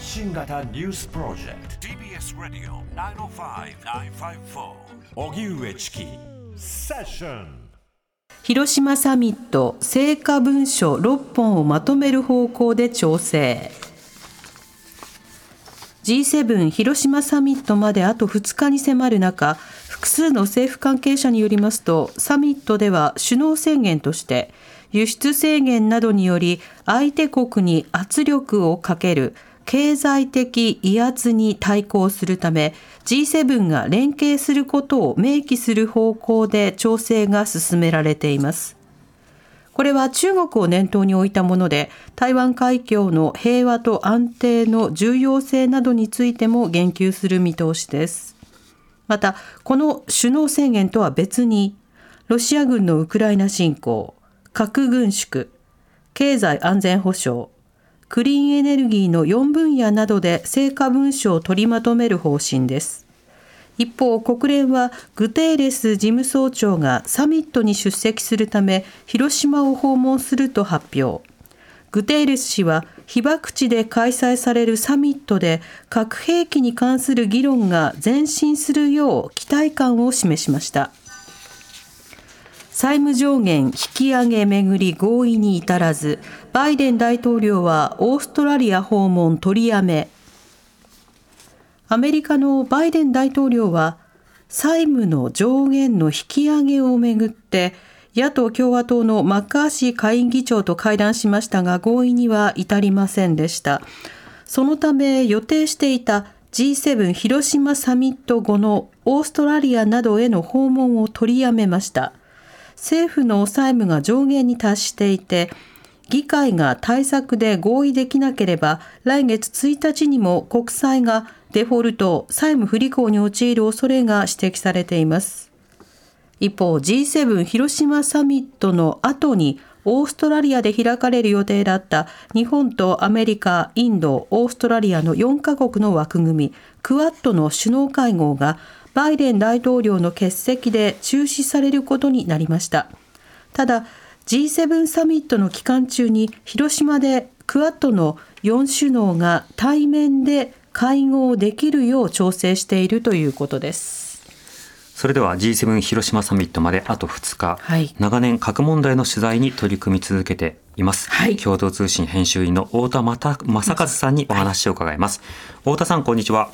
発信型ニュースプロジェクト。TBS ラディオ905-954おぎゅうえちきセッション広島サミット成果文書6本をまとめる方向で調整。G7 広島サミットまであと2日に迫る中複数の政府関係者によりますとサミットでは首脳宣言として輸出制限などにより相手国に圧力をかける経済的威圧に対抗するため G7 が連携することを明記する方向で調整が進められています。これは中国を念頭に置いたもので台湾海峡の平和と安定の重要性などについても言及する見通しです。またこの首脳宣言とは別にロシア軍のウクライナ侵攻核軍縮、経済安全保障、クリーンエネルギーの4分野などで成果文書を取りまとめる方針です。一方、国連はグテーレス事務総長がサミットに出席するため広島を訪問すると発表。グテーレス氏は被爆地で開催されるサミットで核兵器に関する議論が前進するよう期待感を示しました。債務上限引き上げめぐり合意に至らず、バイデン大統領はオーストラリア訪問取りやめ。アメリカのバイデン大統領は、債務の上限の引き上げをめぐって、野党共和党のマッカーシー下院議長と会談しましたが合意には至りませんでした。そのため予定していた G7 広島サミット後のオーストラリアなどへの訪問を取りやめました。政府の債務が上限に達していて、議会が対策で合意できなければ、来月1日にも国債がデフォルト、債務不履行に陥る恐れが指摘されています。一方、G7 広島サミットの後に、オーストラリアで開かれる予定だった日本とアメリカ、インド、オーストラリアの4カ国の枠組み、クワッドの首脳会合がバイデン大統領の欠席で中止されることになりました。ただ G7 サミットの期間中に広島でクアッドの4首脳が対面で会合できるよう調整しているということです。それでは G7 広島サミットまであと2日、はい、長年核問題の取材に取り組み続けています、はい、共同通信編集員の太田正和さんにお話を伺います、はい、太田さんこんにちは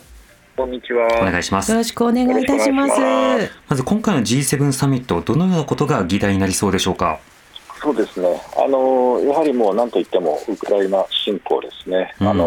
こんにちは。お願いします。よろしくお願いいたします。まず今回の G7 サミット、どのようなことが議題になりそうでしょうか？そうですね。あのやはりもう何といってもウクライナ侵攻ですね。うん、あの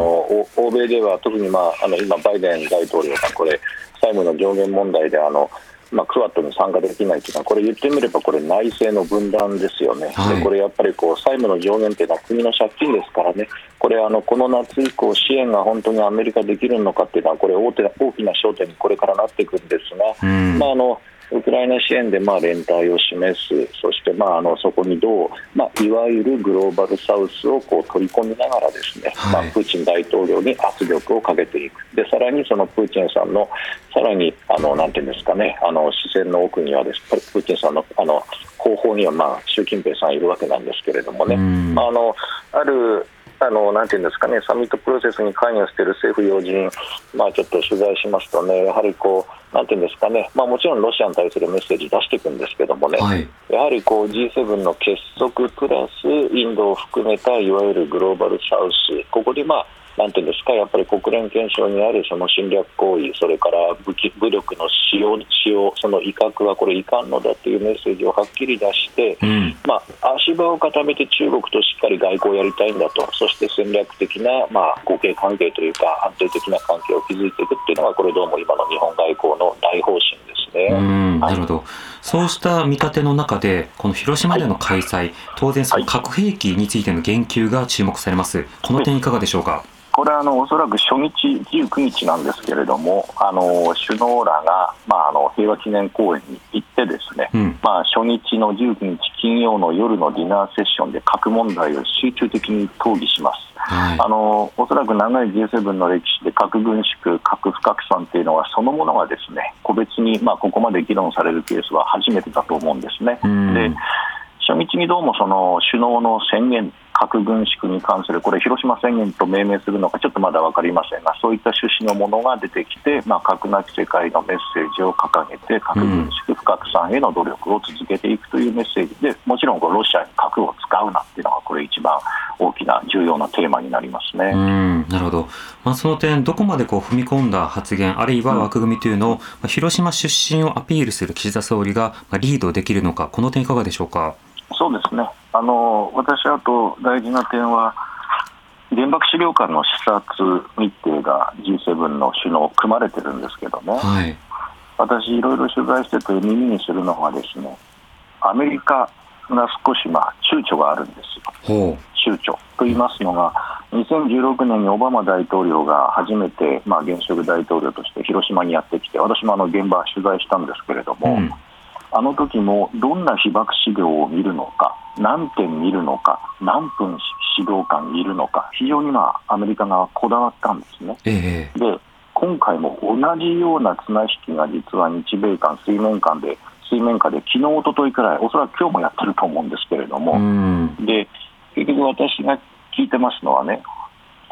欧米では特にまああの今バイデン大統領がこれ債務の上限問題であのまあ、クワッドに参加できないというのは、これ言ってみれば、これ、内政の分断ですよね、はい、でこれやっぱりこう債務の上限というのは国の借金ですからね、これあの、この夏以降、支援が本当にアメリカできるのかっていうのは、これ大、大きな焦点にこれからなっていくんですが、まあ、あのウクライナ支援でまあ連帯を示す、そしてまああのそこにどう、まあ、いわゆるグローバルサウスをこう取り込みながらですね、はい、まあ、プーチン大統領に圧力をかけていく、でさらにそのプーチンさんのさらにあのなんていうんですかね、あの視線の奥にはですプーチンさんのあの後方にはまあ習近平さんいるわけなんですけれどもね、あのあるあのなんていうんですかね、サミットプロセスに関与している政府要人、まあ、ちょっと取材しますとね、やはりこう、なんていうんですかね、まあ、もちろんロシアに対するメッセージ出していくんですけどもね、はい、やはりこう G7 の結束プラス、インドを含めたいわゆるグローバルサウス、ここでまあなんていうんですか、やっぱり国連憲章にあるその侵略行為、それから武器武力の使用、使用その威嚇はこれいかんのだというメッセージをはっきり出して、うん、まあ、足場を固めて中国としっかり外交をやりたいんだと、そして戦略的な、まあ、互恵関係というか、安定的な関係を築いていくっていうのが、これどうも今の日本外交の大方針ですね。なるほど、そうした見立ての中で、この広島での開催、はい、当然、核兵器についての言及が注目されます、この点、いかがでしょうか？はいこれはあのおそらく初日、19日なんですけれども、あの首脳らが、まあ、あの平和記念公園に行ってですね、うん、まあ、初日の19日金曜の夜のディナーセッションで核問題を集中的に討議します。はい、あのおそらく長い G7 の歴史で核軍縮、核不拡散というのはそのものがですね個別に、まあ、ここまで議論されるケースは初めてだと思うんですね。で初日にどうもその首脳の宣言核軍縮に関する、これ、広島宣言と命名するのかちょっとまだ分かりません。が、そういった趣旨のものが出てきて、まあ、核なき世界のメッセージを掲げて、核軍縮、不拡散への努力を続けていくというメッセージで、もちろんロシアに核を使うなっていうのが、これ、一番大きな重要なテーマになりますね。なるほど、まあ、その点、どこまでこう踏み込んだ発言、あるいは枠組みというのを、うん、広島出身をアピールする岸田総理がリードできるのか、この点、いかがでしょうか？そうですねあの私、あと大事な点は、原爆資料館の視察日程が G7 の首脳、組まれてるんですけどね、はい、私、いろいろ取材してて耳にするのは、ですねアメリカが少し、まあ、躊躇があるんですよ、躊躇。と言いますのが、2016年にオバマ大統領が初めて、まあ、現職大統領として広島にやってきて、私もあの現場取材したんですけれども、うんあの時もどんな被爆資料を見るのか、何点見るのか、何分指導官いるのか、非常に、まあ、アメリカがこだわったんですね。えー、で今回も同じような綱引きが実は日米間、水面間で、水面下で昨日一昨日くらい、おそらく今日もやってると思うんですけれども、で結局、私が聞いてますのはね、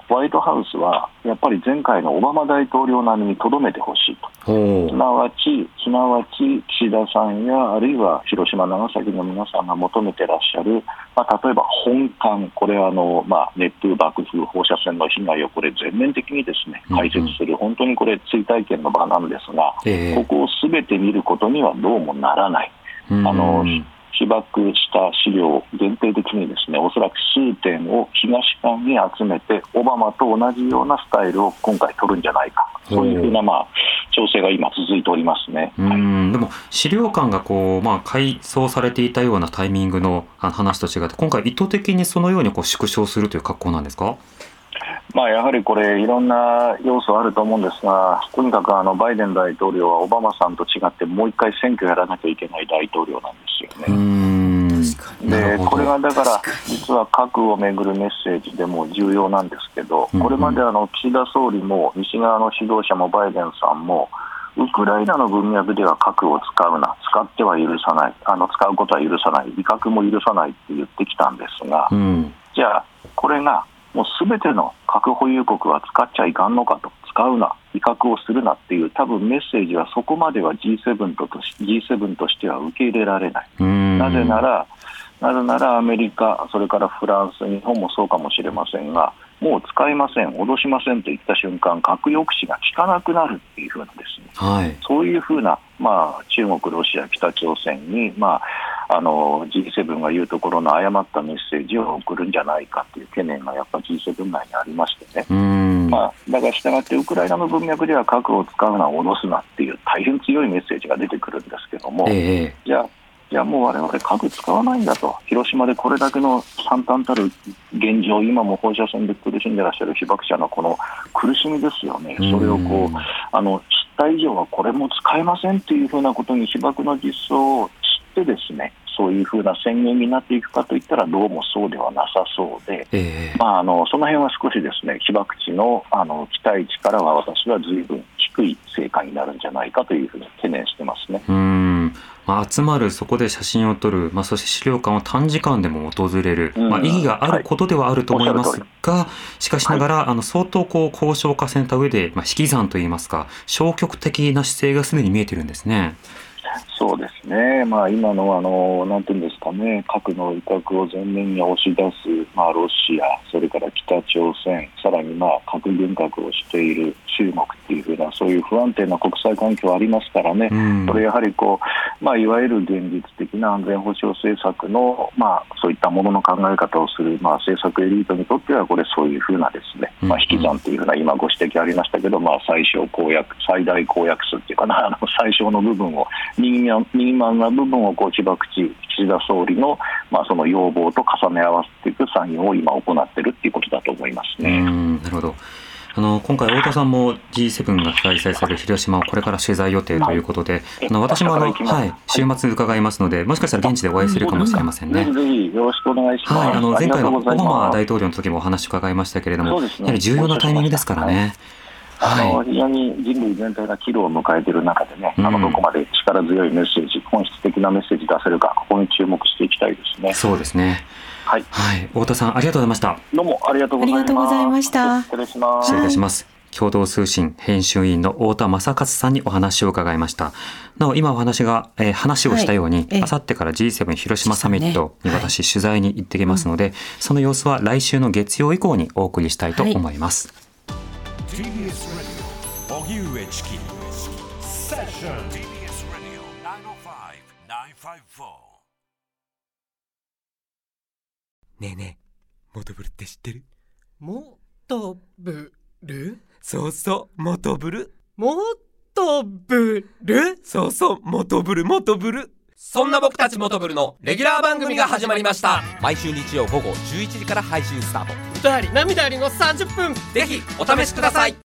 ホワイトハウスはやっぱり前回のオバマ大統領並みにとどめてほしいと、すなわち、すなわち岸田さんやあるいは広島、長崎の皆さんが求めてらっしゃる、まあ、例えば本館、これはあの、まあ、熱風、爆風、放射線の被害をこれ全面的にですね解説する、本当にこれ、追体験の場なんですが、ここをすべて見ることにはどうもならない。あの被爆した資料を限定的にですねおそらく数点を東館に集めてオバマと同じようなスタイルを今回取るんじゃないかそういうふうな、まあ、調整が今続いておりますね、うん、でも資料館がこう、まあ、改装されていたようなタイミングの話と違って今回意図的にそのようにこう縮小するという格好なんですか？まあ、やはりこれ、いろんな要素あると思うんですが、とにかくあのバイデン大統領はオバマさんと違って、もう一回選挙やらなきゃいけない大統領なんですよね。でこれがだから、実は核をめぐるメッセージでも重要なんですけど、これまであの岸田総理も西側の指導者もバイデンさんも、ウクライナの文脈では核を使うな、使っては許さない、あの使うことは許さない、威嚇も許さないって言ってきたんですが、うん、じゃあ、これがもうすべての核保有国は使っちゃいかんのかと、使うな、威嚇をするなっていう、多分メッセージはそこまでは G7 と G7 としては受け入れられない。なぜなら、なぜならアメリカ、それからフランス、日本もそうかもしれませんが、もう使いません、脅しませんと言った瞬間、核抑止が効かなくなるっていうふうなですね、はい、そういうふうな、まあ、中国、ロシア、北朝鮮に、まあ、あの G7 が言うところの誤ったメッセージを送るんじゃないかという懸念がやっぱ G7 内にありましてね、まあ、だからしたがって、ウクライナの文脈では核を使うな、脅すなっていう大変強いメッセージが出てくるんですけども、えー、じゃあ、いやもう我々、核使わないんだと、広島でこれだけの惨憺たる現状、今も放射線で苦しんでいらっしゃる被爆者のこの苦しみですよね、それをこうあの知った以上はこれも使えませんというふうなことに被爆の実相を知って、ですねそういうふうな宣言になっていくかといったら、どうもそうではなさそうで、えー、まあ、あのその辺は少しですね被爆地のあの期待値からは私はずいぶん低い成果になるんじゃないかというふうに懸念してますね。うん。まあ、集まる、そこで写真を撮る、まあ、そして資料館を短時間でも訪れる、うん、まあ、意義があることではあると思いますが、はい、しかしながら、はい、あの相当こう交渉を重ねた上で、まあ、引き算といいますか、消極的な姿勢がすでに見えてるんですね。そうですね、まあ、今のあのなんていうんですかね、核の威嚇を前面に押し出す、まあ、ロシア、それから北朝鮮、さらにまあ核軍拡をしている中国っていうふうな、そういう不安定な国際環境ありますからね、うん、これやはりこう、まあ、いわゆる現実的な安全保障政策の、まあ、そういったものの考え方をする、まあ、政策エリートにとっては、これ、そういうふうなですね、まあ、引き算というふうな、今ご指摘ありましたけど、まあ、最小公約、最大公約数っていうかな、あの最小の部分を、右右満な部分をこう被爆地、岸田総理の、まあ、その要望と重ね合わせていく作業を今、行っているということだと思いますね。なるほどあの今回、太田さんも G7 が開催される広島をこれから取材予定ということで、あの私もあの、はい、週末伺いますので、もしかしたら現地でお会いするかもしれませんね。ぜひよろしくお願いします。はい、あの前回のオバマ大統領の時もお話伺いましたけれども、やはり重要なタイミングですからね。あの非常に人類全体が岐路を迎えている中でね、あのどこまで力強いメッセージ、本質的なメッセージ出せるか、ここに注目していきたいですね。そうですね。はい、はい、太田さんありがとうございました。どうもありがとうございました。失礼します。失礼いたします。共同通信編集員の太田正和さんにお話を伺いました。なお、今お話が、えー、話をしたように、あさってから G7 広島サミットに私、取材に行ってきますので、その様子は来週の月曜以降にお送りしたいと思います。TBS ねえねえ、モトブルって知ってる？モトブル？そうそう、モトブル。モトブル？そうそう、モトブル、モトブル。そんな僕たちモトブルのレギュラー番組が始まりました。毎週日曜午後11時から配信スタート歌あり涙ありの30分。ぜひお試しください。